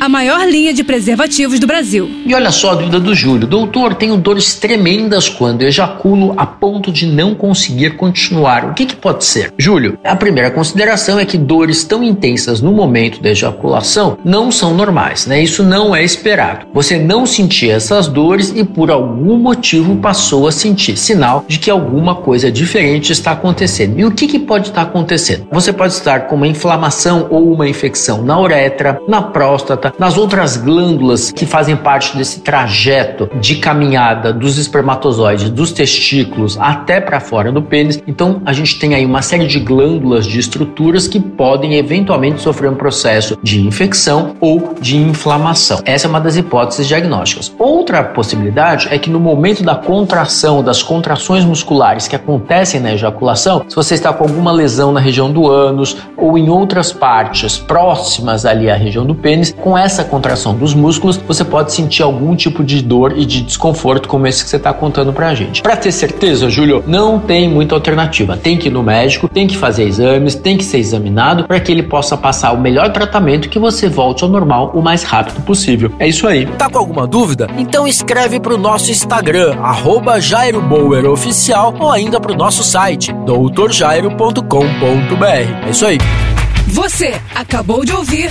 a maior linha de preservativos do Brasil. E olha só a dúvida do Júlio. Doutor, tenho dores tremendas quando ejaculo a ponto de não conseguir continuar. O que, que pode ser? Júlio, a primeira consideração é que dores tão intensas no momento da ejaculação não são normais, né? Isso não é esperado. Você não sentia essas dores e por algum motivo passou a sentir, sinal de que alguma coisa diferente está acontecendo. E o que, que pode estar acontecendo? Você pode estar com uma inflamação ou uma infecção na uretra, na próstata, nas outras glândulas que fazem parte desse trajeto de caminhada dos espermatozoides, dos testículos até para fora do pênis. Então a gente tem aí uma série de glândulas de estruturas que podem eventualmente sofrer um processo de infecção ou de inflamação. Essa é uma das hipóteses diagnósticas. Outra possibilidade é que no momento da contração, das contrações musculares que acontecem na ejaculação, se você está com alguma lesão na região do ânus ou em outras partes próximas ali à região do pênis, com essa contração dos músculos, você pode sentir algum tipo de dor e de desconforto, como esse que você está contando pra gente. Para ter certeza, Júlio, não tem muita alternativa. Tem que ir no médico, tem que fazer exames, tem que ser examinado para que ele possa passar o melhor tratamento que você volte ao normal o mais rápido possível. É isso aí. Tá com alguma dúvida? Então escreve pro nosso Instagram, arroba Oficial, ou ainda pro nosso site, doutorjairo.com.br. É isso aí. Você acabou de ouvir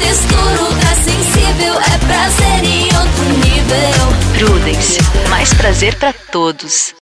textura ultra sensível. É prazer em outro nível. Prudence, mais prazer para todos.